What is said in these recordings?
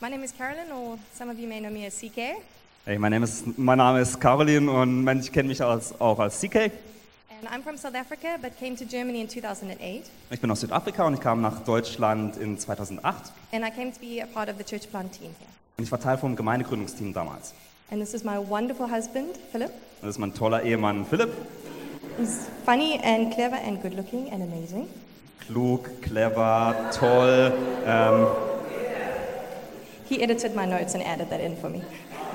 My name is Carolyn, or some of you may know me as CK. Hey, mein, Name ist, mein Name ist Caroline und manche kennen mich als, auch als CK. And I'm from South Africa, but came to Germany in 2008. Ich bin aus Südafrika und ich kam nach Deutschland in 2008 And I came to be a part of the church plant team here. und ich war Teil vom Gemeindegründungsteam damals. And this is my wonderful husband, Philip. Das ist mein toller Ehemann Philipp. He's funny and clever and good looking and amazing. Klug, clever, toll. Ähm, He edited my notes and added that in for me.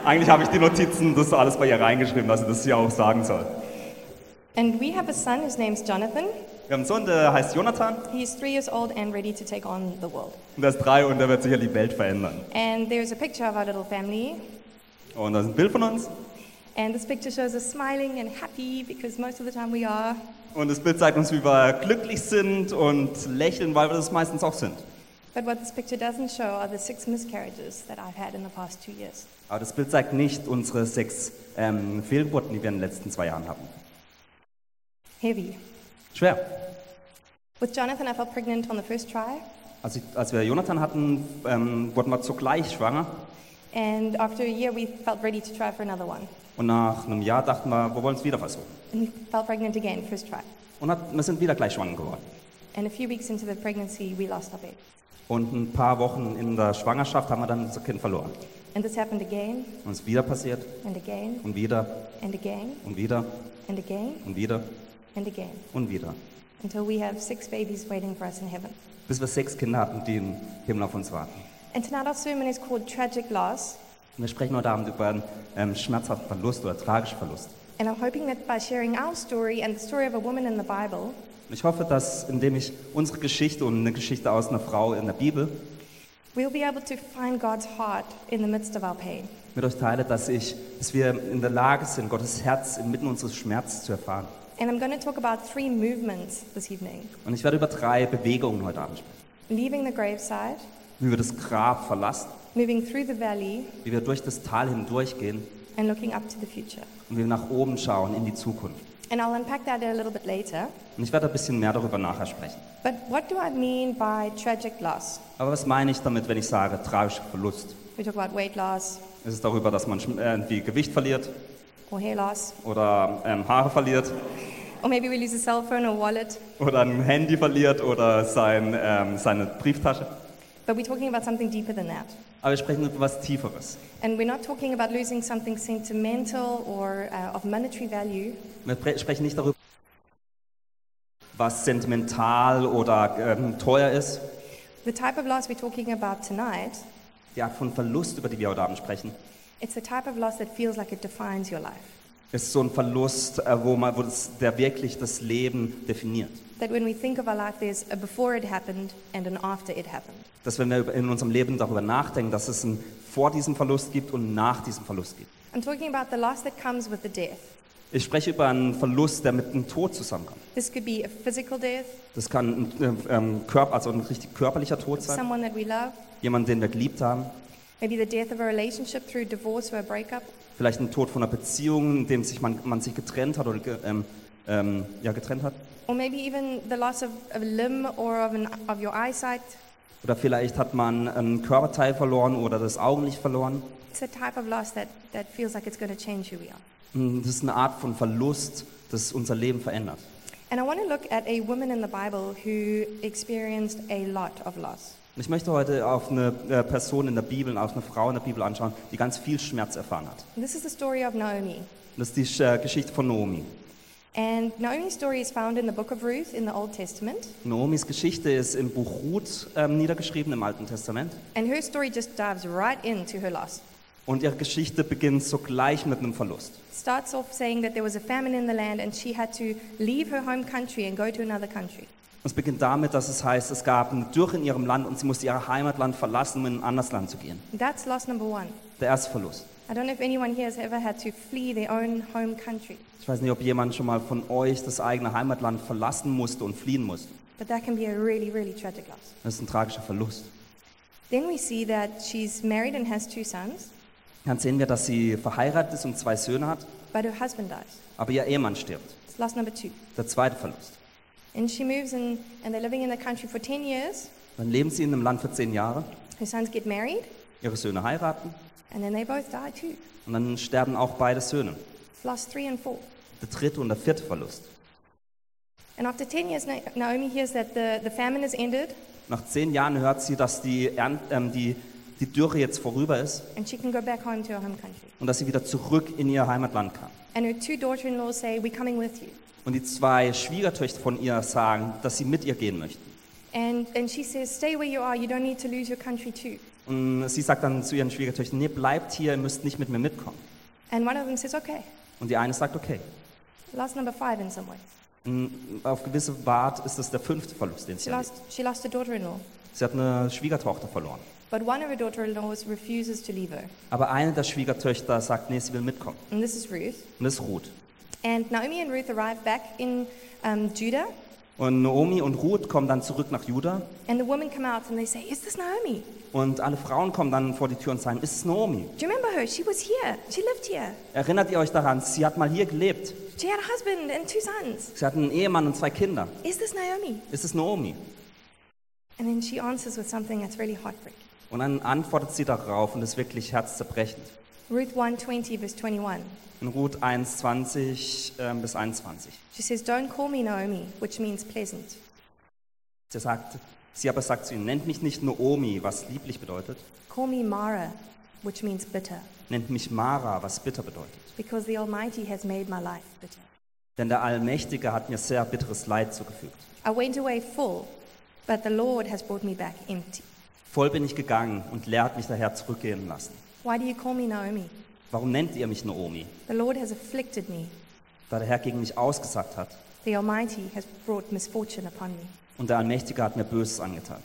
eigentlich habe ich die Notizen, das alles bei ihr reingeschrieben, dass sie das hier auch sagen soll. And we have a son whose name's Jonathan. Wir haben einen Sohn, der heißt Jonathan He's three years old and ready to take on the world. und der ist drei und der wird sicher die Welt verändern. And there's a picture of our little family. Und da ist ein Bild von uns And this picture shows us smiling and happy because most of the time we are. und das Bild zeigt uns, wie wir glücklich sind und lächeln, weil wir das meistens auch sind. But what this picture doesn't show are the six miscarriages that I've had in the past two years. Aber das Bild zeigt nicht unsere sechs ähm, Fehlgeburten, die wir in den letzten zwei Jahren hatten. Heavy. Schwer. With Jonathan, I felt pregnant on the first try. Als, ich, als wir Jonathan hatten, ähm, wurden wir zugleich schwanger. And after a year, we felt ready to try for another one. Und nach einem Jahr dachten wir, wir wollen es wieder versuchen. And we felt pregnant again, first try. Und hat, wir sind wieder gleich schwanger geworden. And a few weeks into the pregnancy, we lost our baby. Und ein paar Wochen in der Schwangerschaft haben wir dann unser Kind verloren. And this happened again, Und es ist wieder passiert and again, und wieder and again, und wieder and again, und wieder and again, und wieder. until we have six babies waiting for us in heaven. Bis wir sechs Kinder hatten, die im Himmel auf uns warten. And tonight, our sermon is called Tragic Loss. Und wir sprechen heute Abend über einen ähm, schmerzhaften Verlust oder tragischen Verlust. And I'm hoping that by sharing our story and the story of a woman in the Bible, ich hoffe, dass indem ich unsere Geschichte und eine Geschichte aus einer Frau in der Bibel we'll be able to find God's heart in the midst of our pain. mit euch teile, dass, ich, dass wir in der Lage sind, Gottes Herz inmitten unseres Schmerzes zu erfahren. And I'm going to talk about three movements this evening Und ich werde über drei Bewegungen heute Abend sprechen. leaving the graveside, Wie wir das Grab verlassen, moving through the valley, wie wir durch das Tal hindurchgehen and looking up to the future. und wie wir nach oben schauen in die Zukunft. And I'll unpack that a little bit later. Und ich werde ein bisschen mehr darüber nachher sprechen. But what do I mean by tragic loss? Aber was meine ich damit, wenn ich sage tragischer Verlust? We talk about weight loss Ist es darüber, dass man äh, irgendwie Gewicht verliert or hair loss, oder ähm, Haare verliert or maybe we lose a cell phone or wallet. oder ein Handy verliert oder sein, ähm, seine Brieftasche? But we're talking about something deeper than that. Aber wir sprechen über was Tieferes. And we're not talking about losing something sentimental or uh, of monetary value. Wir pre- sprechen nicht darüber, was sentimental oder ähm, teuer ist. The type of loss we're talking about tonight, Die Art von Verlust, über die wir heute Abend sprechen, it's the type of loss that feels like it defines your life. Ist so ein Verlust, äh, wo man, wo das, der wirklich das Leben definiert. That when we think of our life, there's a before it happened and an after it happened. Dass wenn wir in unserem Leben darüber nachdenken, dass es ein vor diesem Verlust gibt und nach diesem Verlust gibt. I'm talking about the loss that comes with the death. Ich spreche über einen Verlust, der mit dem Tod zusammenkommt. This could be a physical death, Das kann ein äh, ähm, Körper, also ein richtig körperlicher Tod sein, someone that we love, jemand, den wir geliebt haben, maybe the death of a relationship through divorce or a breakup, vielleicht ein Tod von einer Beziehung, in dem sich man, man sich getrennt hat oder ähm, ähm, ja, getrennt hat. or maybe even the loss of, of a limb or of, an, of your eyesight. Oder vielleicht hat man ein Körperteil verloren oder das Augenlicht verloren. It's a type of loss that, that feels like it's going to change who we are. Und Das ist eine Art von Verlust, das unser Leben verändert. And I want to look at a woman in the Bible who experienced a lot of loss. Ich möchte heute auf eine äh, Person in der Bibel, auf eine Frau in der Bibel anschauen, die ganz viel Schmerz erfahren hat. And this is the story of Naomi. Das ist die äh, Geschichte von Naomi. And Naomi's story is found in the book of Ruth in the Old Testament. Naomis Geschichte ist im Buch Ruth ähm, niedergeschrieben im Alten Testament. And her story just dives right into her loss. Und ihre Geschichte beginnt sogleich mit einem Verlust. Starts off saying that there was a famine in the land and she had to leave her home country and go to another country. Es beginnt damit, dass es heißt, es gab eine Dürre in ihrem Land und sie musste ihr Heimatland verlassen, um in ein anderes Land zu gehen. That's loss number one. Der erste Verlust. I don't know if anyone here has ever had to flee their own home country, Ich weiß nicht, ob jemand schon mal von euch das eigene Heimatland verlassen musste und fliehen musste. but that can be a really, really tragic loss. Das ist ein tragischer Verlust. Then we see that she's married and has two sons, Dann sehen wir, dass sie verheiratet ist und zwei Söhne hat, but her husband dies. aber ihr Ehemann stirbt. It's loss number two. Der zweite Verlust. And she moves in, and they're living in the country for 10 years. Dann leben sie in einem Land für zehn Jahre. Her sons get married, ihre Söhne heiraten and then they both die too. und dann sterben auch beide Söhne. Lost three and four. Der dritte und der vierte Verlust. And after 10 years, Na- Naomi hears that the, the famine has ended Nach zehn Jahren hört sie, dass die, Ernt, ähm, die, die Dürre jetzt vorüber ist and she can go back home to her home country. und dass sie wieder zurück in ihr Heimatland kann. And her two daughter in laws say, We're coming with you. Und die zwei Schwiegertöchter von ihr sagen, dass sie mit ihr gehen möchten. And, and she says, Stay where you are. You don't need to lose your country too. Und sie sagt dann zu ihren Schwiegertöchtern, nee, bleibt hier, ihr müsst nicht mit mir mitkommen. And one of them says, Okay. Und die eine sagt, okay. Lost number five in some ways. Und auf gewisse Art ist das der fünfte Verlust, den She sie erlebt. lost, she lost a daughter in law. Sie hat eine Schwiegertochter verloren. But one of her daughter in laws refuses to leave her. Aber eine der Schwiegertöchter sagt, nee, sie will mitkommen. And this is Ruth. Und das ist Ruth. And Naomi and Ruth arrive back in um, Judah. Und Naomi und Ruth kommen dann zurück nach Juda. And the women come out and they say, Is this Naomi? Und alle Frauen kommen dann vor die Tür und sagen, ist es Naomi? Do you remember her? She was here. She lived here. Erinnert ihr euch daran, sie hat mal hier gelebt. She had a husband and two sons. Sie hat einen Ehemann und zwei Kinder. Is this Naomi? Ist es Naomi? And then she answers with something that's really heartbreaking. Und dann antwortet sie darauf und ist wirklich herzzerbrechend. Ruth 120, verse 21. In Ruth 1, 20 ähm, bis 21. She says, Don't call me Naomi, which means pleasant. Sie, sagt, sie aber sagt zu ihm, nennt mich nicht Naomi, was lieblich bedeutet, Call me Mara, which means bitter, nennt mich Mara, was bitter bedeutet. because the Almighty has made my life bitter. Denn der Allmächtige hat mir sehr bitteres Leid zugefügt. I went away full, but the Lord has brought me back empty. Voll bin ich gegangen und leer hat mich daher zurückgehen lassen. Why do you call me Naomi? Warum nennt ihr mich Naomi? The Lord has afflicted me. Da der Herr gegen mich ausgesagt hat The Almighty has brought misfortune upon me. und der Allmächtige hat mir Böses angetan.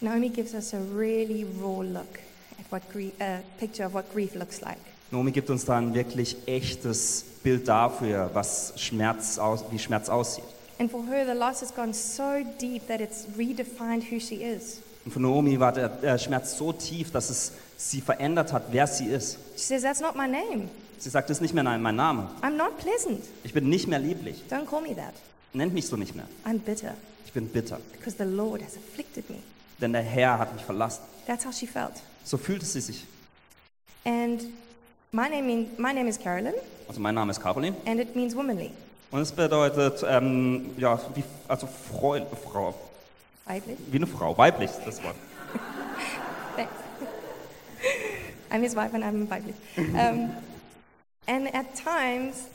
Naomi gives us a really raw look at what grief, a picture of what grief looks like. Naomi gibt uns da ein wirklich echtes Bild dafür, was Schmerz aus, wie Schmerz aussieht. And for her, the loss has gone so deep that it's redefined who she is. Und für Naomi war der, der Schmerz so tief, dass es sie verändert hat, wer sie ist. She says, That's not my name. Sie sagt, das ist nicht mehr mein Name. I'm not pleasant. Ich bin nicht mehr lieblich. Don't call me that. Nennt mich so nicht mehr. I'm bitter Ich bin bitter. because the Lord has afflicted me. Denn der Herr hat mich verlassen. That's how she felt. So fühlte sie sich. And my name, mean, my name is Carolyn, Also mein Name ist Caroline. and it means womanly. Und es bedeutet, ähm, ja, wie, also Frau, Frau, Weiblich. wie eine Frau, weiblich ist das Wort. Thanks. I'm his wife and I'm weiblich. Um, and at times,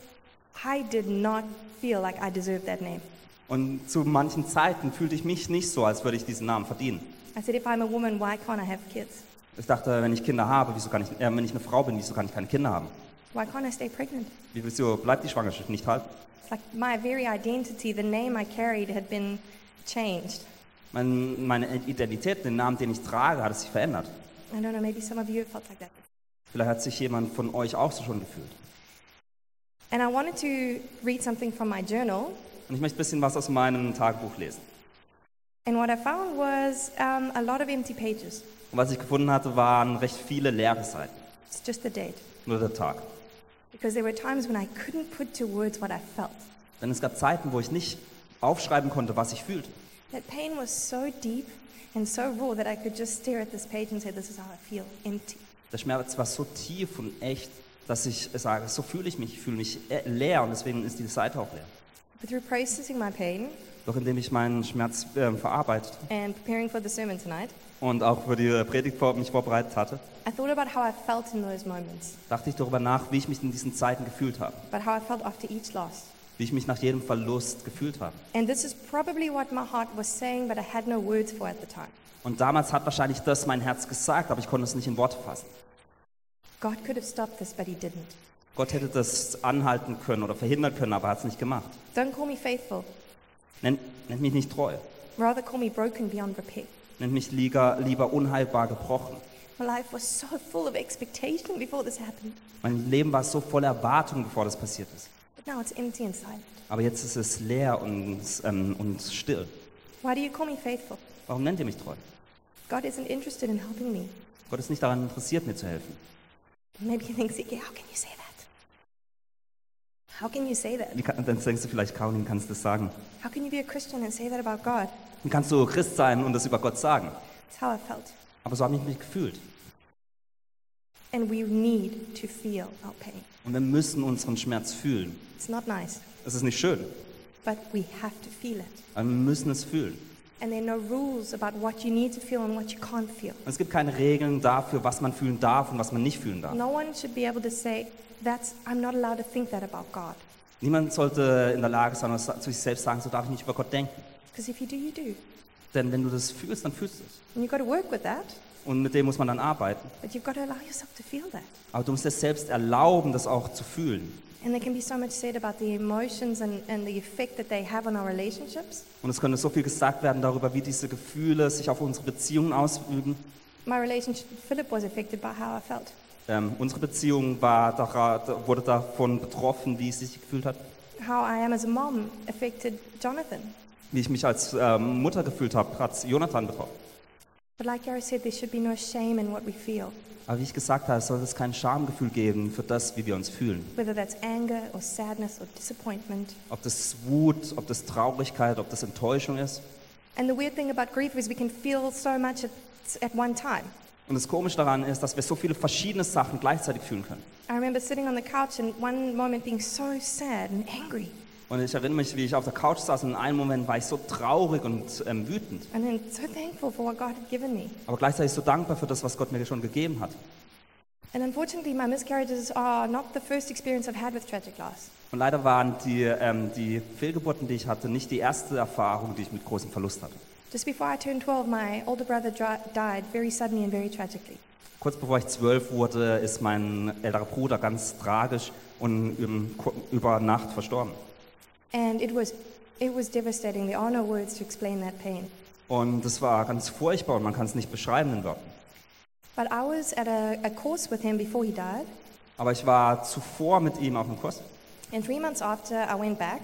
I did not feel like I deserved that name. Und zu manchen Zeiten fühlte ich mich nicht so, als würde ich diesen Namen verdienen. I said, if I'm a woman, why can't I have kids? Ich dachte, wenn ich Kinder habe, wieso kann ich, äh, wenn ich eine Frau bin, wieso kann ich keine Kinder haben? Why can't I stay pregnant? Wie, wieso bleibt die Schwangerschaft nicht halten? It's like my very identity, the name I carried, had been changed. Mein, meine Identität, den Namen, den ich trage, hat sich verändert. I don't know, maybe some of you have felt like that. Vielleicht hat sich jemand von euch auch so schon gefühlt. And I wanted to read something from my journal. Und ich möchte ein bisschen was aus meinem Tagebuch lesen. And what I found was um, a lot of empty pages. Und was ich gefunden hatte, waren recht viele leere Seiten. It's just the date. Nur der Tag. Because there were times when I couldn't put to words what I felt. Denn es gab Zeiten, wo ich nicht aufschreiben konnte, was ich fühlte. That pain was so deep and so raw that I could just stare at this page and say, This is how I feel empty. Der Schmerz war so tief und echt, dass ich sage, so fühle ich mich, ich fühle mich äh, leer und deswegen ist diese Seite auch leer. But through processing my pain Doch indem ich meinen Schmerz ähm, verarbeitet and preparing for the sermon tonight, und auch für die Predigt vor, mich vorbereitet hatte, I thought about how I felt in those moments, dachte ich darüber nach, wie ich mich in diesen Zeiten gefühlt habe, but how I felt after each loss. Wie ich mich nach jedem Verlust gefühlt habe. And this is probably what my heart was saying, but I had no words for at the time. Und damals hat wahrscheinlich das mein Herz gesagt, aber ich konnte es nicht in Worte fassen. God could have stopped this, but He didn't. Gott hätte das anhalten können oder verhindern können, aber er hat es nicht gemacht. Don't call me faithful, Nennt, nennt mich nicht treu. rather, call me broken beyond repair. Nennt mich lieber, lieber unheilbar gebrochen. My life was so full of expectation before this happened, Mein Leben war so voller Erwartung, bevor das passiert ist. Now it's empty and silent. Aber jetzt ist es leer und, ähm, und still. Why do you call me faithful? Warum nennt ihr mich treu? God isn't interested in helping me. Gott ist nicht daran interessiert, mir zu helfen. Maybe He thinks, yeah, how can you say that? How can you say that? Wie kann, dann denkst du vielleicht, Caroline, kannst du das sagen? How can you be a Christian and say that about God? Wie kannst du Christ sein und das über Gott sagen? It's how I felt. Aber so habe ich mich gefühlt. And we need to feel our pain. Und wir müssen unseren Schmerz fühlen. It's not nice, Es ist nicht schön, but we have to feel it. aber wir müssen es fühlen. And there are no rules about what you need to feel and what you can't feel. Und es gibt keine Regeln dafür, was man fühlen darf und was man nicht fühlen darf. No one should be able to say, that's, I'm not allowed to think that about God. Niemand sollte in der Lage sein, zu sich selbst sagen, so darf ich nicht über Gott denken. Because if you do, you do. Denn wenn du das fühlst, dann fühlst du es. And you've got to work with that, Und mit dem muss man dann arbeiten. but you've got to allow yourself to feel that. Aber du musst es selbst erlauben, das auch zu fühlen. Und es könnte so viel gesagt werden darüber, wie diese Gefühle sich auf unsere Beziehungen ausüben. My relationship with Philip was affected by how I felt. Ähm, unsere Beziehung war, dara- wurde davon betroffen, wie es sich gefühlt hat, How I am as a mom affected Jonathan. wie ich mich als ähm, Mutter gefühlt habe, hat Jonathan betroffen. Aber wie ich gesagt habe, soll es kein Schamgefühl geben für das, wie wir uns fühlen. whether that's anger or sadness or disappointment. Ob das Wut, ob das Traurigkeit, ob das Enttäuschung ist. And the weird thing about grief is we can feel so much at, at one time. Und das Komische daran ist, dass wir so viele verschiedene Sachen gleichzeitig fühlen können. I remember sitting on the couch and one moment being so sad and angry, Und ich erinnere mich, wie ich auf der Couch saß und in einem Moment war ich so traurig und ähm, wütend. and then so thankful for what God had given me. Aber gleichzeitig so dankbar für das, was Gott mir schon gegeben hat. And unfortunately, my miscarriages are not the first experience I've had with tragic loss. Und leider waren die, ähm, die Fehlgeburten, die ich hatte, nicht die erste Erfahrung, die ich mit großem Verlust hatte. Just before I turned 12, my older brother died very suddenly and very tragically. Kurz bevor ich zwölf wurde, ist mein älterer Bruder ganz tragisch und über Nacht verstorben. And it was, it was devastating. There are no words to explain that pain. Und das war ganz furchtbar und man kann es nicht beschreiben in Worten. But I was at a, a course with him before he died, Aber ich war zuvor mit ihm auf einem Kurs and three months after, I went back,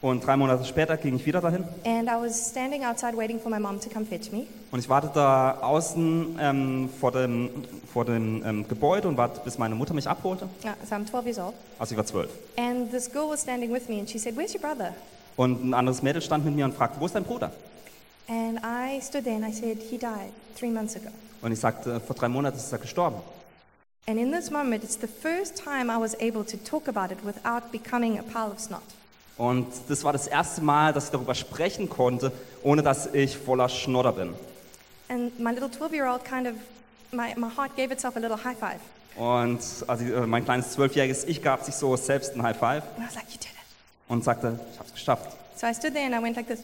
und drei Monate später ging ich wieder dahin and I was standing outside waiting for my mom to come fetch me. und ich wartete da außen ähm, vor dem, vor dem ähm, Gebäude und warte, bis meine Mutter mich abholte. Uh, so I'm 12 years old. Also ich war zwölf. And this girl was standing with me, and she said, Where's your brother? Und ein anderes Mädel stand mit mir und fragte, wo ist dein Bruder? And I stood there and I said, He died three months ago. Und ich sagte, vor drei Monaten ist er gestorben. And in this moment, it's the first time I was able to talk about it without becoming a pile of snot. Und das war das erste Mal, dass ich darüber sprechen konnte, ohne dass ich voller Schnodder bin. And my little 12 year old kind of, my, my heart gave itself a little high five. Und also mein kleines zwölfjähriges Ich gab sich so selbst ein High Five And I was like, You did it. und sagte, ich habe es geschafft. So I stood there and I went like this.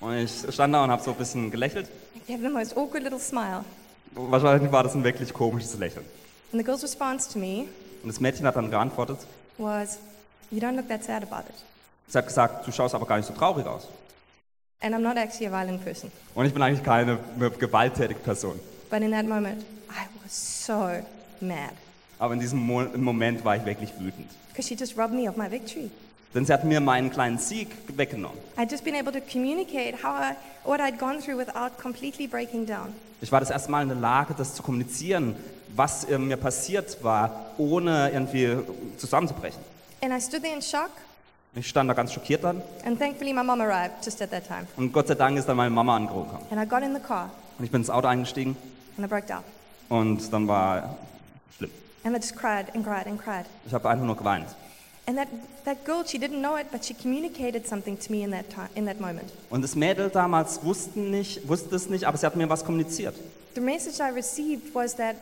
Und ich stand da und habe so ein bisschen gelächelt. I gave the most awkward little smile. Wahrscheinlich war das ein wirklich komisches Lächeln. And the girl's response to me Und das Mädchen hat dann geantwortet, was, You don't look that sad about it. sie hat gesagt, du schaust aber gar nicht so traurig aus. And I'm not actually a violent person. Und ich bin eigentlich keine gewalttätige Person. But in that moment, I was so mad Aber in diesem Mo Moment war ich wirklich wütend. because she just robbed me of my victory. Denn sie hat mir meinen kleinen Sieg weggenommen. I'd just been able to communicate how I, what I'd gone through without completely breaking down. Ich war das erste Mal in der Lage, das zu kommunizieren, was äh, mir passiert war, ohne irgendwie zusammenzubrechen. And I stood there in shock, Ich stand da ganz schockiert dann and thankfully my mom arrived just at that time. und Gott sei Dank ist dann meine Mama angerufen. And I got in the car Und ich bin ins Auto eingestiegen and I broke down. und dann war schlimm. And I just cried and cried and cried. Ich habe einfach nur geweint. And that, that girl, she didn't know it, but she communicated something to me in that, time, in that moment. Und das Mädel damals wusste, nicht, wusste es nicht, aber sie hat mir was kommuniziert. The message I received was that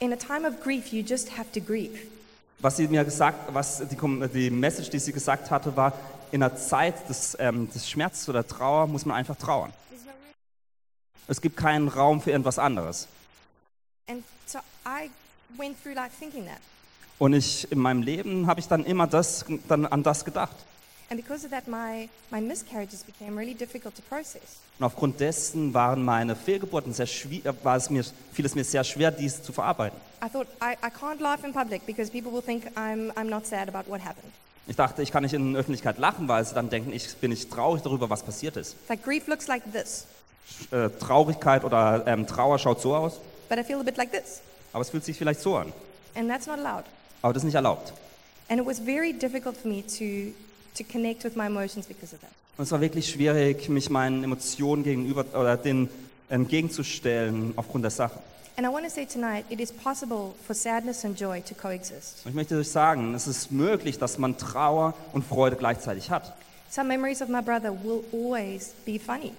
in a time of grief, you just have to grieve. Was sie mir gesagt, was die, die Message, die sie gesagt hatte, war, in der Zeit des, ähm, des Schmerzes oder Trauer muss man einfach trauern. Es gibt keinen Raum für irgendwas anderes. And so I went through life thinking that. Und ich, in meinem Leben habe ich dann immer das, dann an das gedacht. And because of that, my, my miscarriages became really difficult to process. Und aufgrund dessen waren meine Fehlgeburten sehr schwi- äh, war es mir, fiel es mir sehr schwer, dies zu verarbeiten. I thought, I, I can't laugh in public because people will think I'm, I'm not sad about what happened. Ich dachte, ich kann nicht in der Öffentlichkeit lachen, weil sie dann denken, ich bin nicht traurig darüber, was passiert ist. Like grief looks like this, Äh, Traurigkeit oder ähm, Trauer schaut so aus, but I feel a bit like this. aber es fühlt sich vielleicht so an. And that's not allowed. Aber das ist nicht erlaubt. And it was very difficult for me to, to connect with my emotions because of that. Und es war wirklich schwierig, mich meinen Emotionen gegenüber oder den entgegenzustellen aufgrund der Sache. And I want to say tonight, it is possible for sadness and joy to coexist. Und ich möchte euch sagen, es ist möglich, dass man Trauer und Freude gleichzeitig hat. Some memories of my brother will always be funny.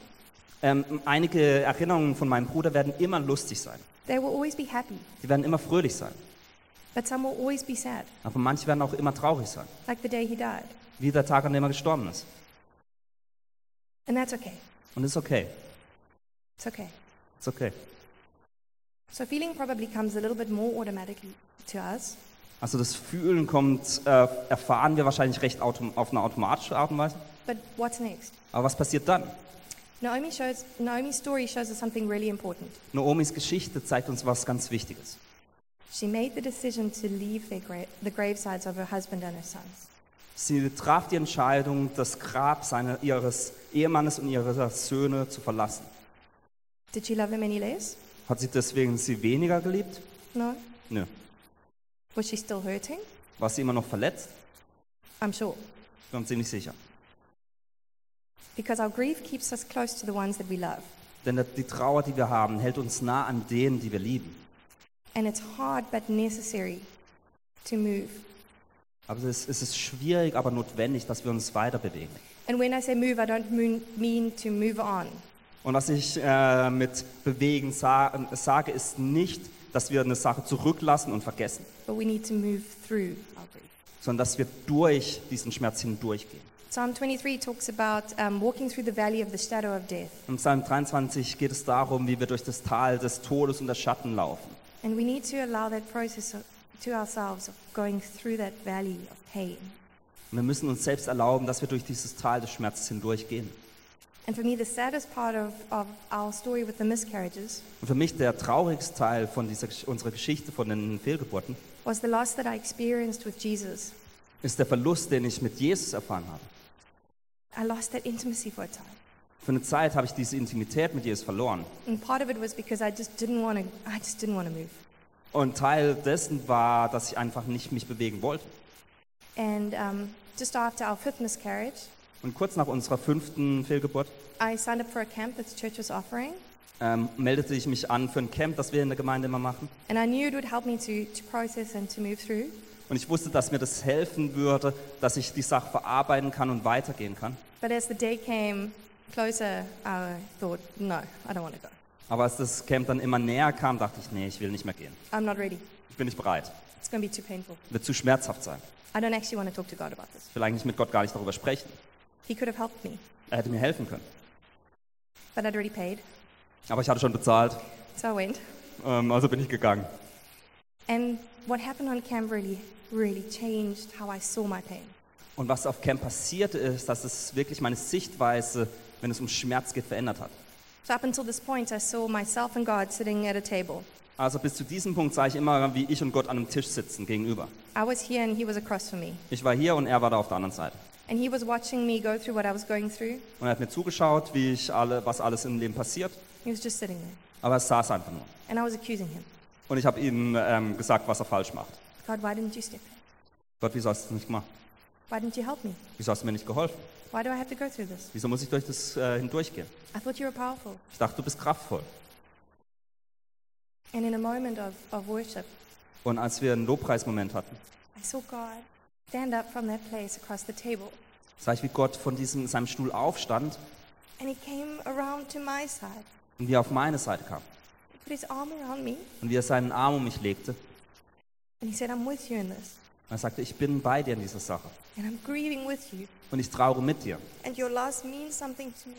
Ähm, einige Erinnerungen von meinem Bruder werden immer lustig sein. They will always be happy, Die werden immer fröhlich sein. but some will always be sad, Aber manche werden auch immer traurig sein. like the day he died. Wie der Tag, an dem er gestorben ist. And that's okay. Und ist okay. It's okay. Ist okay. So feeling probably comes a little bit more automatically to us, Also das Fühlen kommt, äh, erfahren wir wahrscheinlich recht autom auf eine automatische Art und Weise. but what's next? Aber was passiert dann? Naomi shows, Naomi's story shows us something really important. Naomis Geschichte zeigt uns was ganz Wichtiges. She made the decision to leave their gra- the gravesides of her husband and her sons. Sie traf die Entscheidung, das Grab seiner, ihres Ehemannes und ihrer Söhne zu verlassen. Did she love him any less? Hat sie deswegen sie weniger geliebt? No. Nö. Was she still hurting? War sie immer noch verletzt? I'm sure. Ich bin mir ziemlich sicher. Because our grief keeps us close to the ones that we love. Denn die Trauer, die wir haben, hält uns nah an denen, die wir lieben. And it's hard but necessary to move. Aber es, es ist schwierig, aber notwendig, dass wir uns weiter bewegen. And when I say move, I don't mean to move on. Und was ich äh, mit bewegen sa sage, ist nicht, dass wir eine Sache zurücklassen und vergessen, but we need to move through our grief. sondern dass wir durch diesen Schmerz hindurchgehen. Psalm 23 talks about um, walking through the valley of the shadow of death. Im Psalm 23 geht es darum, wie wir durch das Tal des Todes und der Schatten laufen. And we need to allow that process of, to ourselves of going through that valley of pain. Und wir müssen uns selbst erlauben, dass wir durch dieses Tal des Schmerzes hindurchgehen. And for me, the saddest part of, of our story with the miscarriages Und für mich der traurigste Teil von dieser, unserer Geschichte von den Fehlgeburten was the loss that I experienced with Jesus. ist der Verlust, den ich mit Jesus erfahren habe. I lost that intimacy for a time. Für eine Zeit habe ich diese Intimität mit Jesus verloren. And part of it was because I just didn't want to, I just didn't want to move. Und Teil dessen war, dass ich einfach nicht mich bewegen wollte. And um, just after our fifth miscarriage, Und kurz nach unserer fünften Fehlgeburt I signed up for a camp that the church was offering. ähm, meldete ich mich an für ein Camp, das wir in der Gemeinde immer machen. And I knew it would help me to, to process and to move through. Und ich wusste, dass mir das helfen würde, dass ich die Sache verarbeiten kann und weitergehen kann. But as the day came closer, I thought, no, I don't want to go. Aber als das Camp dann immer näher kam, dachte ich, nee, ich will nicht mehr gehen. I'm not ready. Ich bin nicht bereit. It's going to be too painful. Wird zu schmerzhaft sein. I don't actually want to talk to God about this. Ich will eigentlich mit Gott gar nicht darüber sprechen. He could have helped me, Er hätte mir helfen können. but I'd already paid. Aber ich hatte schon bezahlt, So I went. ähm, also bin ich gegangen. And what happened on camp really, really changed how I saw my pain. Und was auf Camp passierte, ist, dass es wirklich meine Sichtweise, wenn es um Schmerz geht, verändert hat. So up until this point, I saw myself and God sitting at a table. Also bis zu diesem Punkt sah ich immer, wie ich und Gott an einem Tisch sitzen gegenüber. I was here and He was across from me. Ich war hier und er war da auf der anderen Seite. And He was watching me go through what I was going through. Und er hat mir zugeschaut, wie ich alle, was alles im Leben passiert. He was just sitting there. Aber er saß einfach nur. And I was accusing Him. Und ich habe ihm ähm, gesagt, was er falsch macht. God, why didn't you step in? Gott, wieso hast du es nicht gemacht? Why didn't you help me? Wieso hast du mir nicht geholfen? Why do I have to go through this? Wieso muss ich durch das äh, hindurchgehen? I thought you were powerful. Ich dachte, du bist kraftvoll. And in a moment of, of worship, Und als wir einen Lobpreismoment hatten, I saw God stand up from that place across the table. sah ich, wie Gott von diesem, seinem Stuhl aufstand And He came around to my side. und wie er auf meine Seite kam. He put His arm around me Und wie er seinen Arm um mich legte. and He said, I'm with you in this. Und er sagte, ich bin bei dir in dieser Sache. And I'm grieving with you. Und ich traure mit dir. And your loss means something to me.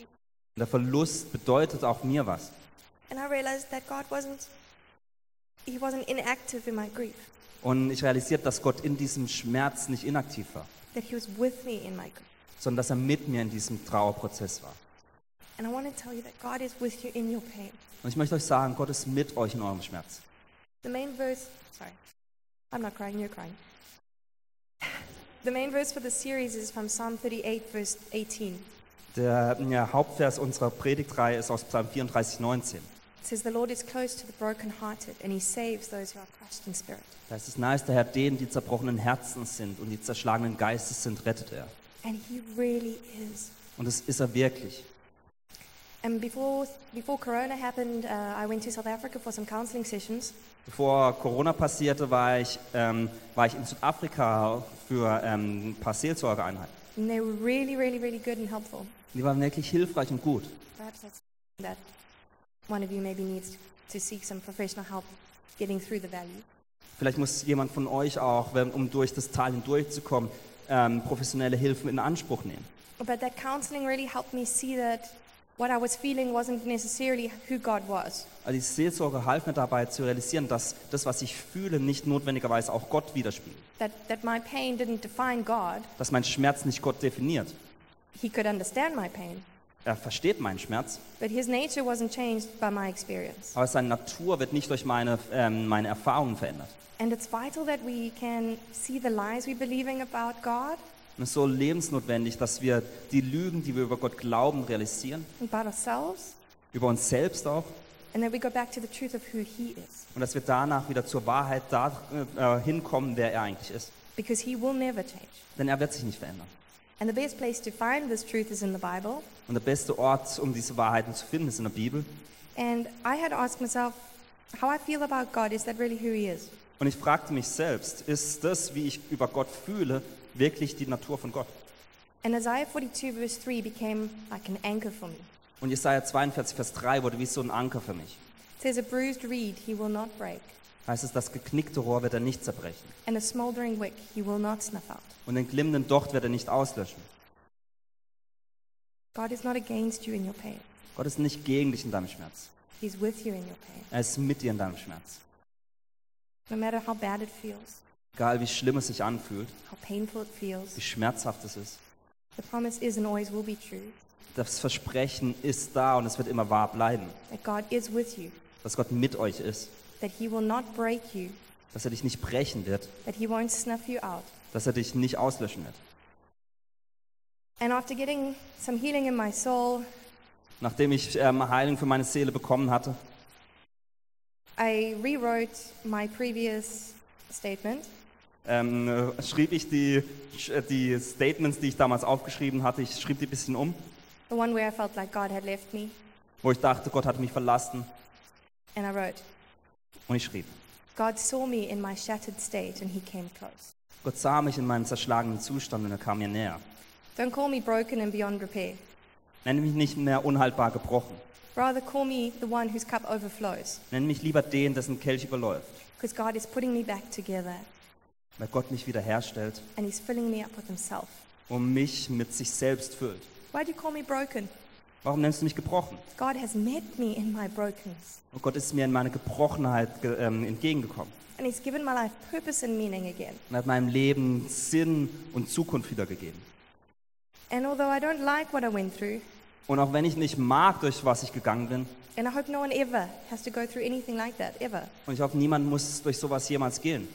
Und der Verlust bedeutet auch mir was. And I realized that God wasn't, He wasn't inactive in my grief, Und ich realisierte, dass Gott in diesem Schmerz nicht inaktiv war, that He was with me in my grief. sondern dass er mit mir in diesem Trauerprozess war. And I want to tell you that God is with you in your pain. Und ich möchte euch sagen, Gott ist mit euch in eurem Schmerz. The main verse, sorry, I'm not crying, you're crying. The main verse for the series is from Psalm 38, verse 18. Der ja, Hauptvers unserer Predigtreihe ist aus Psalm 34, 19. It says, The Lord is close to the brokenhearted, and He saves those who are crushed in spirit. Da ist es nahe ist der Herr denen, die zerbrochenen Herzens sind und die zerschlagenen Geistes sind, rettet er. And He really is. Und das ist er wirklich. And before, before Corona happened, uh, I went to South Africa for some counseling sessions. Bevor Corona passierte, war ich, ähm, war ich in Südafrika für ähm, ein paar Seelsorgeeinheiten. And they were really, really, really good and helpful. Die waren wirklich hilfreich und gut. Perhaps that's that one of you maybe needs to seek some professional help getting through the valley. Vielleicht muss jemand von euch auch, wenn- um durch das Tal hindurchzukommen, ähm, professionelle Hilfe in Anspruch nehmen. But that counseling really helped me see that what I was feeling wasn't necessarily who God was. Also die Seelsorge half mir dabei zu realisieren, dass das, was ich fühle, nicht notwendigerweise auch Gott widerspiegelt. That, that my pain didn't define God. Dass mein Schmerz nicht Gott definiert. He could understand my pain, Er versteht meinen Schmerz, but his nature wasn't changed by my experience. aber seine Natur wird nicht durch meine, ähm, meine Erfahrungen verändert. And it's vital that we can see the lies we're believing about God Und es ist so lebensnotwendig, dass wir die Lügen, die wir über Gott glauben, realisieren, about ourselves, über uns selbst auch, and that we go back to the truth of who He is. und dass wir danach wieder zur Wahrheit da, äh, hinkommen, wer er eigentlich ist. Because He will never change. Denn er wird sich nicht verändern. And the best place to find this truth is in the Bible. Und der beste Ort, um diese Wahrheiten zu finden, ist in der Bibel. And I had to ask myself, how I feel about God, is that really who He is? Und ich fragte mich selbst, ist das, wie ich über Gott fühle, wirklich die Natur von Gott? And Isaiah 42, verse 3 became like an anchor for me. Und Jesaja 42, Vers 3 wurde wie so ein Anker für mich. It says, A bruised reed He will not break, Heißt es, das geknickte Rohr wird er nicht zerbrechen. and a smoldering wick He will not snuff out. Und den glimmenden Docht wird er nicht auslöschen. God is not against you in your pain, Gott ist nicht gegen dich in deinem Schmerz. He's with you in your pain. Er ist mit dir in deinem Schmerz. No matter how bad it feels, Egal wie schlimm es sich anfühlt, how painful it feels, wie schmerzhaft es ist. the promise is and always will be true. Das Versprechen ist da und es wird immer wahr bleiben, that God is with you, dass Gott mit euch ist, that He will not break you, dass er dich nicht brechen wird, that He won't snuff you out. dass er dich nicht auslöschen wird. And after getting some healing in my soul, Nachdem ich ähm, Heilung für meine Seele bekommen hatte, I rewrote my previous statement ähm, äh, schrieb ich die, äh, die Statements, die ich damals aufgeschrieben hatte, ich schrieb die ein bisschen um, the one where I felt like God had left me, wo ich dachte, Gott hat mich verlassen. and I wrote, Und ich schrieb, God saw me in my shattered state and He came close. Gott sah mich in meinem zerschlagenen Zustand und er kam mir näher. Don't call me broken and beyond repair. Nenne mich nicht mehr unhaltbar gebrochen. Rather, call me the one whose cup overflows, Nenn mich lieber den, dessen Kelch überläuft. because God is putting me back together Weil Gott mich wiederherstellt and He's filling me up with Himself. und mich mit sich selbst füllt. Why do you call me broken? Warum nennst du mich gebrochen? God has met me in my brokenness, Und Gott ist mir in meine Gebrochenheit ge ähm, entgegengekommen. and He's given my life purpose and meaning again. Und hat meinem Leben Sinn und Zukunft wiedergegeben. And although I don't like what I went through, Und auch wenn ich nicht mag, durch was ich gegangen bin, and I hope no one ever has to go through anything like that, ever. und ich hoffe, niemand muss durch sowas jemals gehen.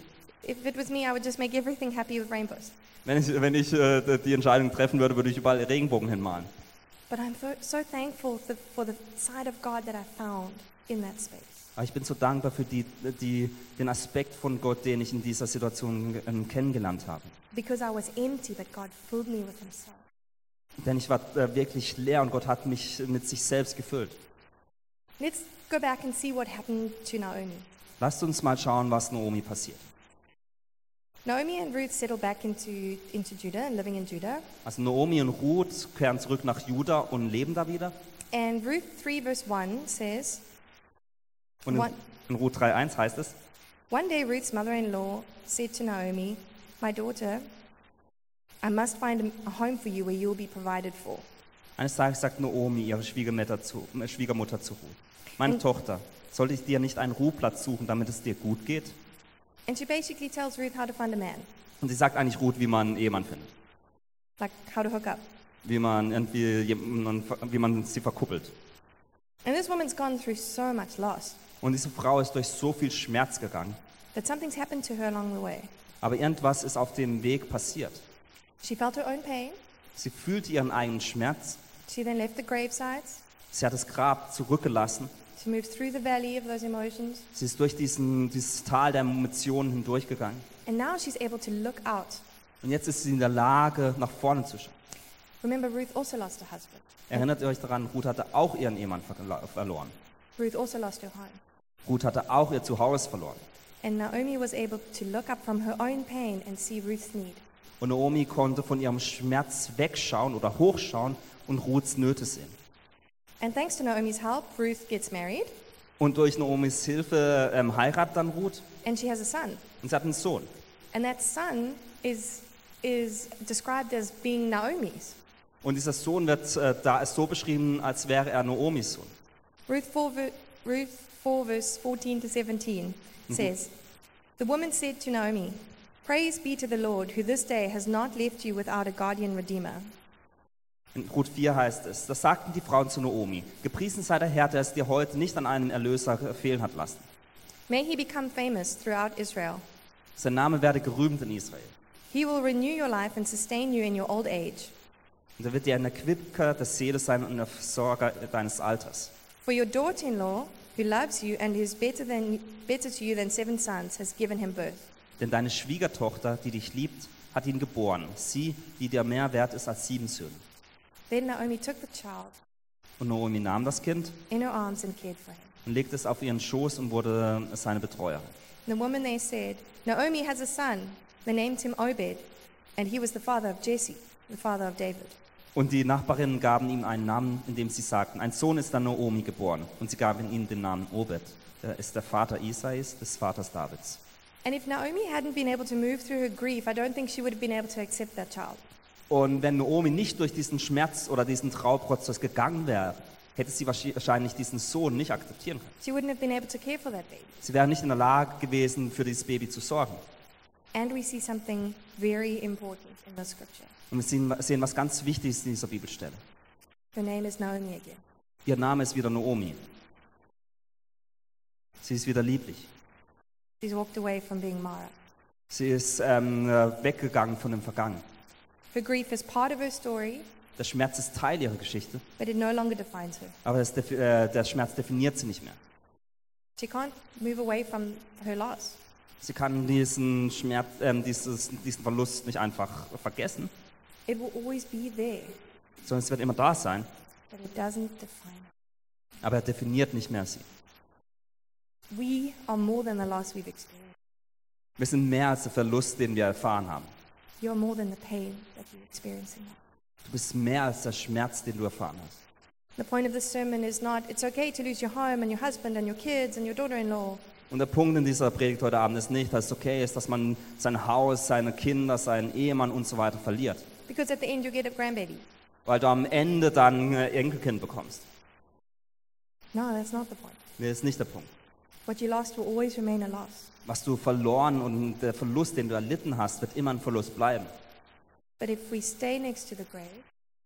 If it was me, I would just make everything happy with rainbows. Wenn ich, wenn ich äh, die Entscheidung treffen würde, würde ich überall Regenbogen hinmalen. But I'm so, thankful for, for the side of God that I found in that space. Aber ich bin so dankbar für die, die, den Aspekt von Gott, den ich in dieser Situation ähm, kennengelernt habe. Because I was empty, but God filled me with Himself. Denn ich war äh, wirklich leer und Gott hat mich mit sich selbst gefüllt. Let's go back and see what happened to Naomi. Lasst uns mal schauen, was Naomi passiert. Naomi and Ruth settled back into, into Judah and living in Judah. Also Naomi und Ruth kehren zurück nach Juda und leben da wieder. And Ruth 3, verse 1 says, Und in, in Ruth 3.1 heißt es, One day Ruth's mother in law said to Naomi, My daughter, I must find a- home for you where you will be provided for. eines Tages sagt Naomi ihre Schwiegermutter zu, äh, Schwiegermutter zu Ruth, meine Tochter, sollte ich dir nicht einen Ruheplatz suchen, damit es dir gut geht? And she basically tells Ruth how to find a man, Und sie sagt eigentlich Ruth, wie man einen Ehemann findet, like how to hook up. wie man, irgendwie, jemanden- wie man sie verkuppelt. And this woman's gone through so much loss Und diese Frau ist durch so viel Schmerz gegangen, that something's happened to her along the way. aber irgendwas ist auf dem Weg passiert. She felt her own pain. Sie fühlte ihren eigenen Schmerz, She then left the gravesites. sie hat das Grab zurückgelassen, She moved through the valley of those emotions. sie ist durch diesen, dieses Tal der Emotionen hindurchgegangen. And now she's able to look out. Und jetzt ist sie in der Lage, nach vorne zu schauen. Remember, Ruth also lost her husband. Erinnert ihr euch daran, Ruth hatte auch ihren Ehemann verloren. Ruth also lost her home. Ruth hatte auch ihr Zuhause verloren. And Naomi was able to look up from her own pain and see Ruth's need. Und Naomi konnte von ihrem Schmerz wegschauen oder hochschauen und Ruths Nöte sehen. And thanks to Naomi's help, Ruth gets married Und durch Naomis Hilfe ähm, heiratet dann Ruth and she has a son. und sie hat einen Sohn. And that son is, is described as being Naomi's. Und dieser Sohn wird äh, da ist so beschrieben, als wäre er Naomis Sohn. Ruth 4, Ruth 4 verse 14 to 17 says, The woman said to Naomi, Praise be to the Lord, who this day has not left you without a guardian redeemer. In Ruth 4 heißt es, das sagten die Frauen zu Naomi, gepriesen sei der Herr, der es dir heute nicht an einen Erlöser fehlen hat lassen. May he become famous throughout Israel. Sein Name werde gerühmt in Israel. He will renew your life and sustain you in your old age. Und er wird dir ein Erquicker der Seele sein und ein Versorger deines Alters. For your daughter in law, who loves you and is better, than, better to you than seven sons, has given him birth. Denn deine Schwiegertochter, die dich liebt, hat ihn geboren. Sie, die dir mehr wert ist als sieben Söhne. Then Naomi took the child Und Naomi nahm das Kind in her arms and cared for him. und legte es auf ihren Schoß und wurde seine Betreuerin. The woman there said, Naomi has a son. They named him Obed, and he was the father of Jesse, the father of David. Und die Nachbarinnen gaben ihm einen Namen, indem sie sagten, ein Sohn ist an Naomi geboren. Und sie gaben ihm den Namen Obed. Er ist der Vater Isais, des Vaters Davids. And if Naomi hadn't been able to move through her grief, I don't think she would have been able to accept that child. Und wenn Naomi nicht durch diesen Schmerz oder diesen Trauprozess gegangen wäre, hätte sie wahrscheinlich diesen Sohn nicht akzeptieren können. Sie wäre nicht in der Lage gewesen, für dieses Baby zu sorgen. And we see something very important in the scripture. Und wir sehen, sehen was ganz Wichtiges in dieser Bibelstelle. Ihr Name ist wieder Naomi. Sie ist wieder lieblich. Sie ist ähm, äh, weggegangen von dem Vergangenen. Her grief is part of her story, Der Schmerz ist Teil ihrer Geschichte, but it no longer defines her. aber das, äh, der Schmerz definiert sie nicht mehr. She can't move away from her loss. Sie kann diesen Schmerz, ähm, dieses, diesen Verlust nicht einfach vergessen, It will always be there, sondern es wird immer da sein, but it doesn't define her. aber er definiert nicht mehr sie. We are more than the loss we've experienced. Wir sind mehr als der Verlust, den wir erfahren haben. You are more than the pain that you're experiencing. Du bist mehr als der Schmerz, den du erfahren hast. The point of this sermon is not, it's okay to lose your home and your husband and your kids and your daughter in law. Und der Punkt in dieser Predigt heute Abend ist nicht, dass es okay ist, dass man sein Haus, seine Kinder, seinen Ehemann und so weiter verliert. Because at the end, you get a grandbaby. Weil du am Ende dann ein Enkelkind bekommst. No, that's not the point. Nee, das ist nicht der Punkt. What you lost will always remain a loss. Was du verloren und der Verlust, den du erlitten hast, wird immer ein Verlust bleiben. But if we stay next to the grave,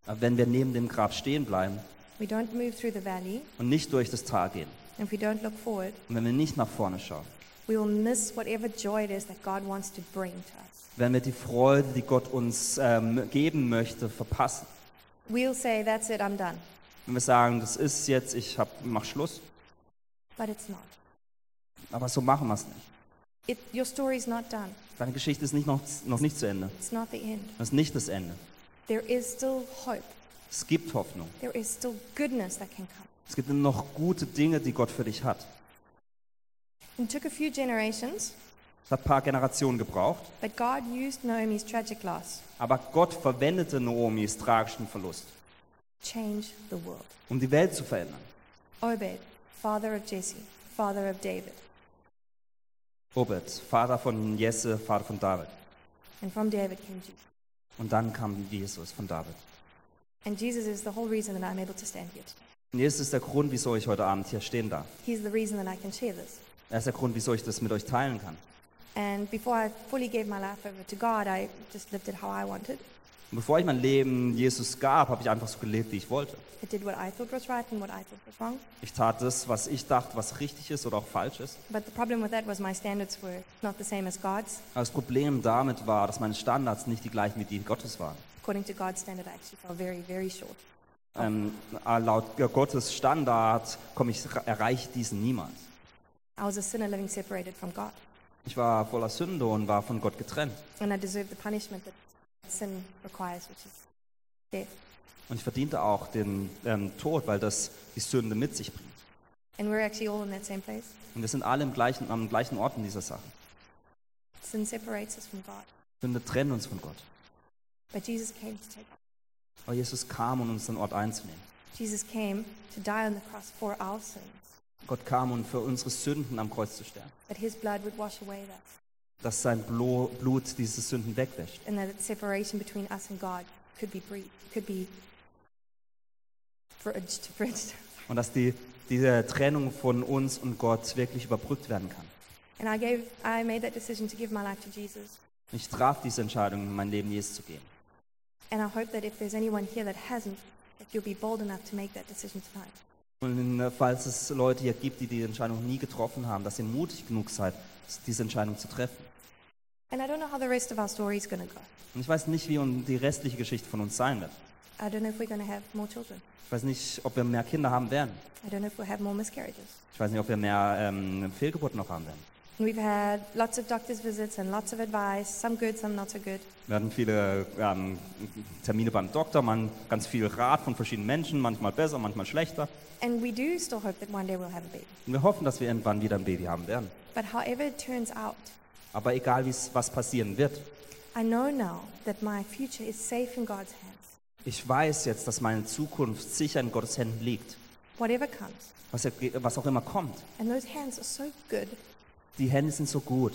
Aber wenn wir neben dem Grab stehen bleiben we don't move through the valley, und nicht durch das Tal gehen and if we don't look forward, und wenn wir nicht nach vorne schauen, we will miss whatever joy it is that God wants to bring to us. werden wir die Freude, die Gott uns ähm, geben möchte, verpassen. We'll say, That's it, I'm done. Wenn wir sagen, das ist jetzt, ich hab, mach Schluss, But it's not. aber so machen wir es nicht. It, your story's not done. Deine Geschichte ist nicht noch, noch nicht zu Ende. It's not the end. Das ist nicht das Ende. There is still hope. Es gibt Hoffnung. There is still goodness that can come. Es gibt noch gute Dinge, die Gott für dich hat. It took a few generations, Es hat ein paar Generationen gebraucht, but God used Naomi's tragic loss aber Gott verwendete Naomis tragischen Verlust, change the world. um die Welt zu verändern. Obed, father of Jesse, father of David. Obed, Vater von Jesse, Vater von David. And from David came Jesus. Und dann kam Jesus von David. And Jesus is the whole reason that I'm able to stand here today. Und Jesus ist der Grund, wieso ich heute Abend hier stehen darf. He's the reason that I can share this. Er ist der Grund, wieso ich das mit euch teilen kann. And before I fully gave my life over to God, I just lived it how I wanted. Und bevor ich mein Leben Jesus gab, habe ich einfach so gelebt, wie ich wollte. I did what I thought was right and what I thought was wrong. Ich tat das, was ich dachte, was richtig ist oder auch falsch ist. But the problem with that was my standards were not the same as God's. Aber das Problem damit war, dass meine Standards nicht die gleichen wie die Gottes waren. According to God's standard, I actually fell very, very short. Ähm, laut Gottes Standard komme ich, erreiche diesen niemals. I was a sinner living separated from God. Ich war voller Sünde und war von Gott getrennt. And I deserved the punishment that sin requires, which is death. Und ich verdiente auch den ähm, Tod, weil das die Sünde mit sich bringt. And we're actually all in that same place. Und wir sind alle im gleichen, am gleichen Ort in dieser Sache. Sin separates us from God. Sünde trennt uns von Gott. But Jesus came to take Aber Jesus kam, um uns den Ort einzunehmen. Jesus came to die on the cross for our sins, Gott kam, um für unsere Sünden am Kreuz zu sterben. that his blood would wash away that, Dass sein Blut diese Sünden wegwäscht. and that the separation between us and God could be breached, could be bridged, bridged. Und dass die, diese Trennung von uns und Gott wirklich überbrückt werden kann. And I gave, I made that decision to give my life to Jesus. Ich traf diese Entscheidung, mein Leben Jesus zu geben. And I hope that if there's anyone here that hasn't, that you'll be bold enough to make that decision tonight. Und äh, falls es Leute hier gibt, die die Entscheidung nie getroffen haben, dass ihr mutig genug seid, diese Entscheidung zu treffen. And I don't know how the rest of our story is going to go. Und ich weiß nicht, wie un- die restliche Geschichte von uns sein wird. I don't know if we're going to have more children. Ich weiß nicht, ob wir mehr Kinder haben werden. I don't know if we'll have more miscarriages. Ich weiß nicht, ob wir mehr ähm, Fehlgeburten noch haben werden. And we've had lots of doctor's visits and lots of advice, some good, some not so good. Wir hatten viele ähm, Termine beim Doktor, man ganz viel Rat von verschiedenen Menschen, manchmal besser, manchmal schlechter. And we do still hope that one day we'll have a baby. Und wir hoffen, dass wir irgendwann wieder ein Baby haben werden. But however it turns out, Aber egal, was passieren wird, I know now that my future is safe in God's hands. ich weiß jetzt, dass meine Zukunft sicher in Gottes Händen liegt. Whatever comes. Was, was auch immer kommt. And those hands are so good. Die Hände sind so gut.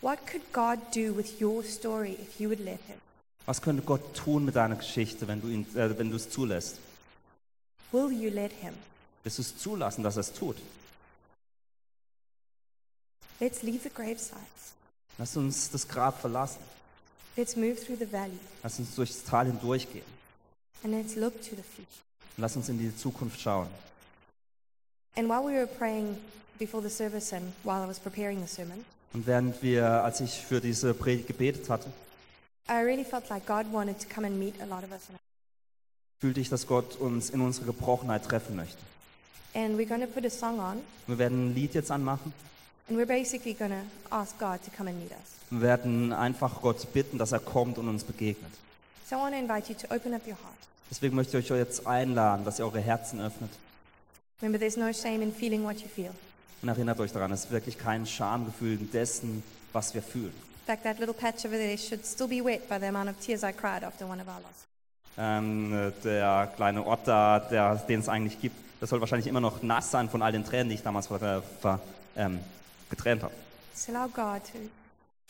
What could God do with your story if you would let Him? Was könnte Gott tun mit deiner Geschichte, wenn du, ihn, äh, wenn du es zulässt? Will you let Him? Wirst du es zulassen, dass er es tut? Let's leave the gravesites. Lass uns das Grab verlassen. Let's move through the valley. Lass uns durch das Tal hindurchgehen. And let's look to the future. Lass uns in die Zukunft schauen. And while we were praying before the service and while I was preparing the sermon, Und während wir, als ich für diese Predigt gebetet hatte, I really felt like God wanted to come and meet a lot of us. fühlte ich, dass Gott uns in unserer Gebrochenheit treffen möchte. And we're going to put a song on, Wir werden ein Lied jetzt anmachen. And we're basically going to ask God to come and meet us. Wir werden einfach Gott bitten, dass er kommt und uns begegnet. So I want to invite you to open up your heart. Deswegen möchte ich euch jetzt einladen, dass ihr eure Herzen öffnet. Remember, there's no shame in feeling what you feel. Und erinnert euch daran, es ist wirklich kein Schamgefühl dessen, was wir fühlen. In fact, that little patch over there should still be wet by the amount of tears I cried after one of our losses. Ähm, der kleine Ort da, der, den es eigentlich gibt, das soll wahrscheinlich immer noch nass sein von all den Tränen, die ich damals ver, ver, ähm,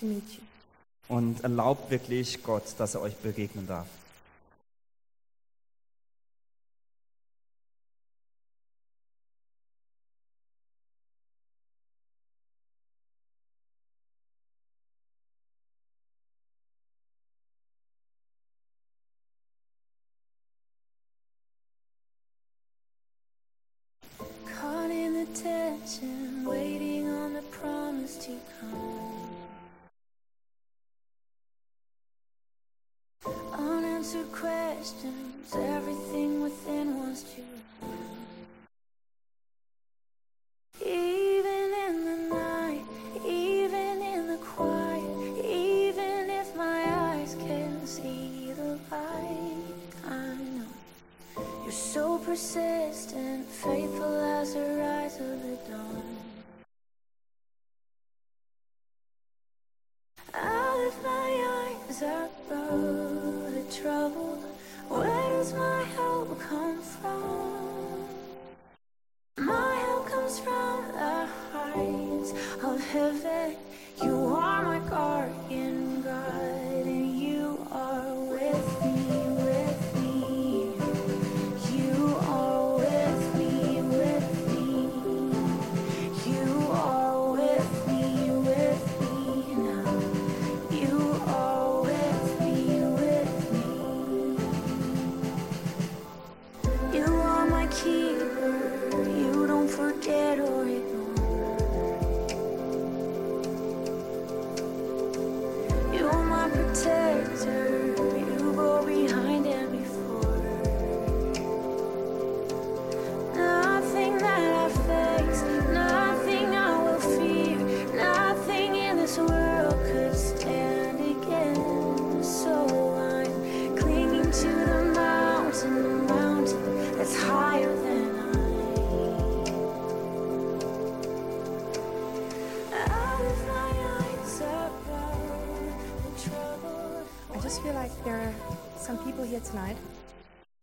meet you. Und erlaubt wirklich Gott, dass er euch begegnen darf. Everything within wants to. Even in the night, even in the quiet, even if my eyes can't see the light, I know. You're so persistent, faithful as the rise of the dawn. I lift my eyes the trouble. Come from?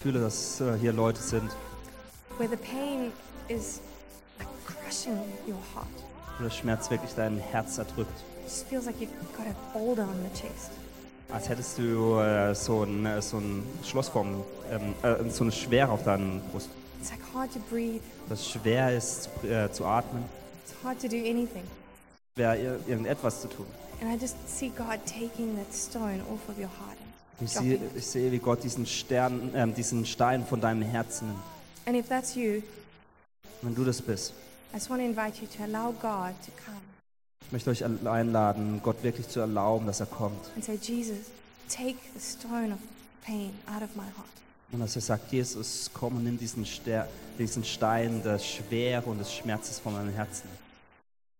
Fühle, dass äh, hier Leute sind, where the pain is like crushing your heart. wo der Schmerz wirklich dein Herz erdrückt. It just feels like you've got a boulder on the chest. Als hättest du äh, so ein, äh, so ein Schlossform, ähm, äh, so eine Schwere auf deiner Brust. It's like hard to breathe. Das schwer ist zu, äh, zu atmen, It's hard to do anything. schwer ir- irgendetwas zu tun. And I just see God taking that stone off of your heart. Ich sehe, ich sehe, wie Gott diesen, Stern, ähm, diesen Stein von deinem Herzen nimmt. And if that's you, Wenn du das bist, I just want to invite you to allow God to come ich möchte euch einladen, Gott wirklich zu erlauben, dass er kommt. and say, Jesus, take the stone of pain out of my heart. Und dass er sagt, Jesus, komm und nimm diesen, Ster diesen Stein der Schwere und des Schmerzes von meinem Herzen.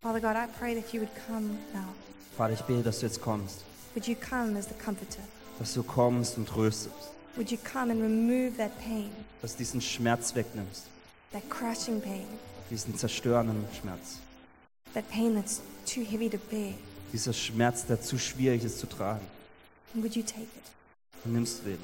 Father God, I pray that you would come now. Vater, ich bete, dass du jetzt kommst, Would you come as the comforter? Dass du kommst und tröstest, Would you come and remove that pain, dass du diesen Schmerz wegnimmst, that crushing pain, diesen zerstörenden Schmerz, that pain that's too heavy to bear? dieser Schmerz, der zu schwierig ist zu tragen. And would you take it? Und nimmst du den.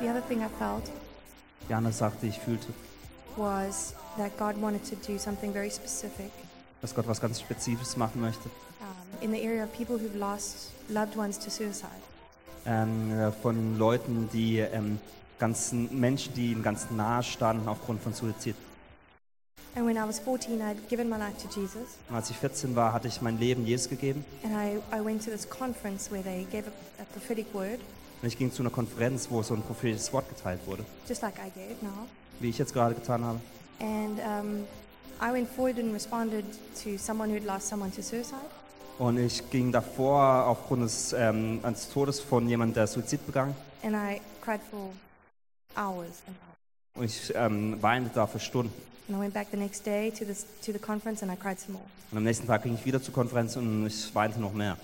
The other thing I felt Sache, die ich fühlte, was that God wanted to do something very specific dass Gott was ganz Spezifisches machen möchte. um, in the area of people who've lost loved ones to suicide. Ähm, äh, von Leuten, die ähm, ganzen Menschen, die ihm ganz nahe standen aufgrund von Suizid. And when I was 14, I'd given my life to Jesus, Und als ich 14 war, hatte ich mein Leben Jesus gegeben. and I, I went to this conference where they gave a, a prophetic word, Und ich ging zu einer Konferenz, wo so ein prophetisches Wort geteilt wurde, just like I gave now. wie ich jetzt gerade getan habe. And um, I went forward and responded to someone who'd lost someone to suicide. Und ich ging davor aufgrund des, ähm, eines Todes von jemandem, der Suizid begangen. And I cried for hours and hours. Und ich ähm, weinte da für Stunden. And I went back the next day to, this, to the conference and I cried some more. Und am nächsten Tag ging ich wieder zur Konferenz und ich weinte noch mehr.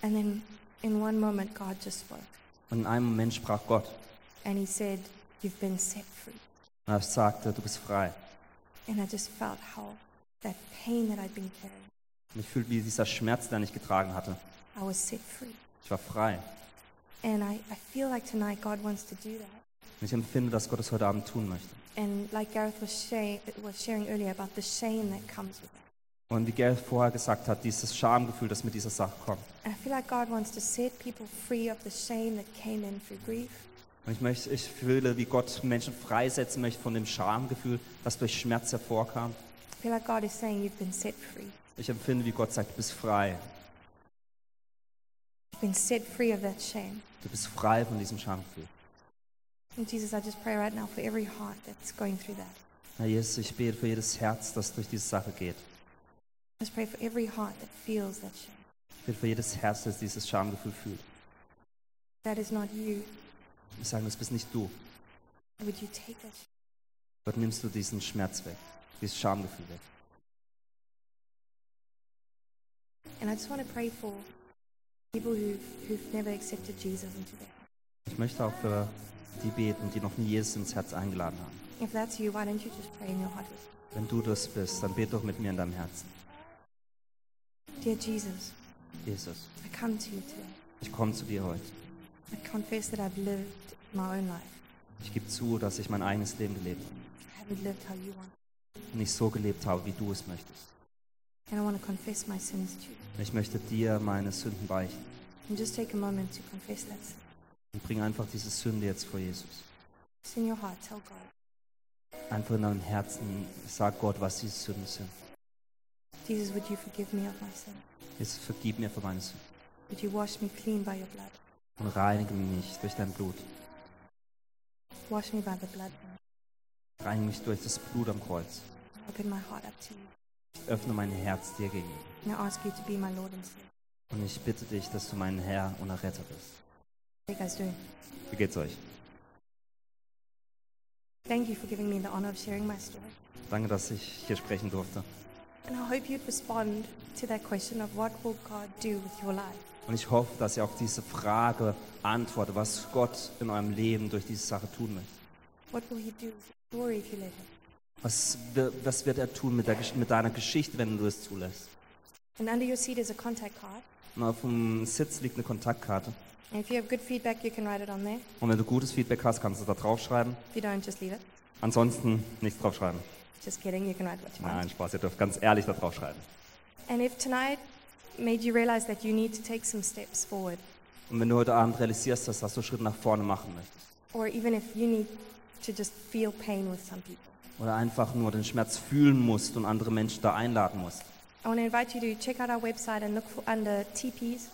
And then in one moment, God just spoke. Und in einem Moment sprach Gott. And He said, You've been set free. Und er sagte, du bist frei. And I just felt how that pain that I'd been carrying, Und ich fühlte, wie dieser Schmerz, den ich getragen hatte. I was set free. Ich war frei. And I, I feel like tonight God wants to do that. Und ich empfinde, dass Gott es heute Abend tun möchte. And like Gareth was, shay- was sharing earlier about the shame that comes with that. Und wie Gerrit vorher gesagt hat, dieses Schamgefühl, das mit dieser Sache kommt. And I feel like God wants to set people free of the shame that came in through grief. Und ich, möchte, ich fühle, wie Gott Menschen freisetzen möchte von dem Schamgefühl, das durch Schmerz hervorkam. I feel like God is saying you've been set free. Ich empfinde, wie Gott sagt, du bist frei. You've been set free of that shame. Du bist frei von diesem Schamgefühl. And Jesus, I just pray right now for every heart that's going through that. Herr Jesus, ich bete für jedes Herz, das durch diese Sache geht. Just pray for every heart that feels that shame. Ich bete für jedes Herz, das dieses Schamgefühl fühlt. That is not you. Ich sage, das bist nicht du. Would you take that shame? Gott nimmst du diesen Schmerz weg, dieses Schamgefühl weg. And I just want to pray for people who've, who've never accepted Jesus into their heart. Ich möchte auch für die beten, die noch nie Jesus ins Herz eingeladen haben. If that's you, why don't you just pray in your heart? Wenn du das bist, dann bete doch mit mir in deinem Herzen. Dear Jesus, Jesus, I come to you today. ich komme zu dir heute. I confess that I've lived my own life. Ich gebe zu, dass ich mein eigenes Leben gelebt habe I haven't lived how you want. und nicht so gelebt habe, wie du es möchtest. And I want to confess my sins to you. Und ich möchte dir meine Sünden beichten And just take a moment to confess that sin. und bring einfach diese Sünde jetzt vor Jesus. In your heart, tell God, Einfach in deinem Herzen sag Gott, was diese Sünden sind. Jesus, would you forgive me of my sin? Jesus, vergib mir für meine Sünden Would you wash me clean by your blood? und reinige mich durch dein Blut. Wash me by the blood. Reinige mich durch das Blut am Kreuz. Open my heart up to you. Ich öffne mein Herz dir gegenüber. And I ask you to be my Lord and Savior. Und ich bitte dich, dass du mein Herr und Erretter bist. Wie geht's euch? Thank you for giving me the honor of sharing my story. Danke, dass ich hier sprechen durfte. And I hope you'd respond to that question of what will God do with your life? Und ich hoffe, dass ihr auf diese Frage antwortet, was Gott in eurem Leben durch diese Sache tun möchte. What will He do with you? story if you let him. Was, was wird er tun mit, der, mit deiner Geschichte, wenn du es zulässt? And under your seat is a contact card. Und auf dem Sitz liegt eine Kontaktkarte. And if you have good feedback, you can write it on there. Und wenn du gutes Feedback hast, kannst du da draufschreiben. If you don't, just leave it. Ansonsten nichts draufschreiben. Just kidding, you can write what you want. Nein, Spaß, ihr dürft ganz ehrlich da draufschreiben. And if tonight made you realize that you need to take some steps forward, Und wenn du heute Abend realisierst, dass, du Schritt nach vorne machen möchtest, or even if you need to just feel pain with some people, oder einfach nur den Schmerz fühlen musst und andere Menschen da einladen musst, I want to invite you to check out our website and look for under TPs.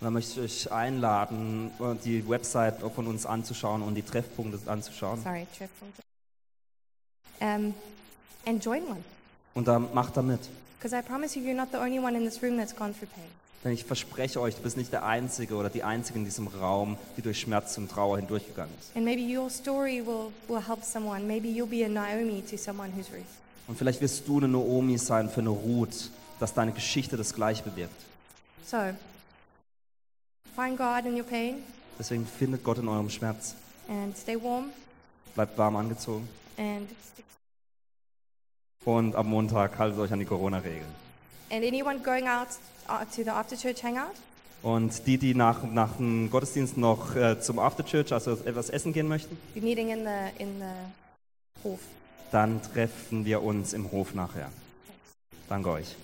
Dann möchte ich euch einladen, die Website von uns anzuschauen und die Treffpunkte anzuschauen. Sorry, Trev. Um, and join one. Und dann macht da mit. Because I promise you, you're not the only one in this room that's gone through pain. Denn ich verspreche euch, du bist nicht der Einzige oder die Einzige in diesem Raum, die durch Schmerz und Trauer hindurchgegangen ist. And maybe your story will, will help someone. Maybe you'll be a Naomi to someone who's Ruth. Und vielleicht wirst du eine Naomi sein für eine Ruth, dass deine Geschichte das Gleiche bewirkt. So, find God in your pain Deswegen findet Gott in eurem Schmerz. and stay warm Bleibt warm angezogen. and stick. Und am Montag haltet euch an die Corona-Regeln. And anyone going out uh, to the after church hangout, Und die, die nach, nach dem Gottesdienst noch äh, zum Afterchurch, also etwas essen gehen möchten, you're meeting in the in the Hof. dann treffen wir uns im Hof nachher. Danke euch.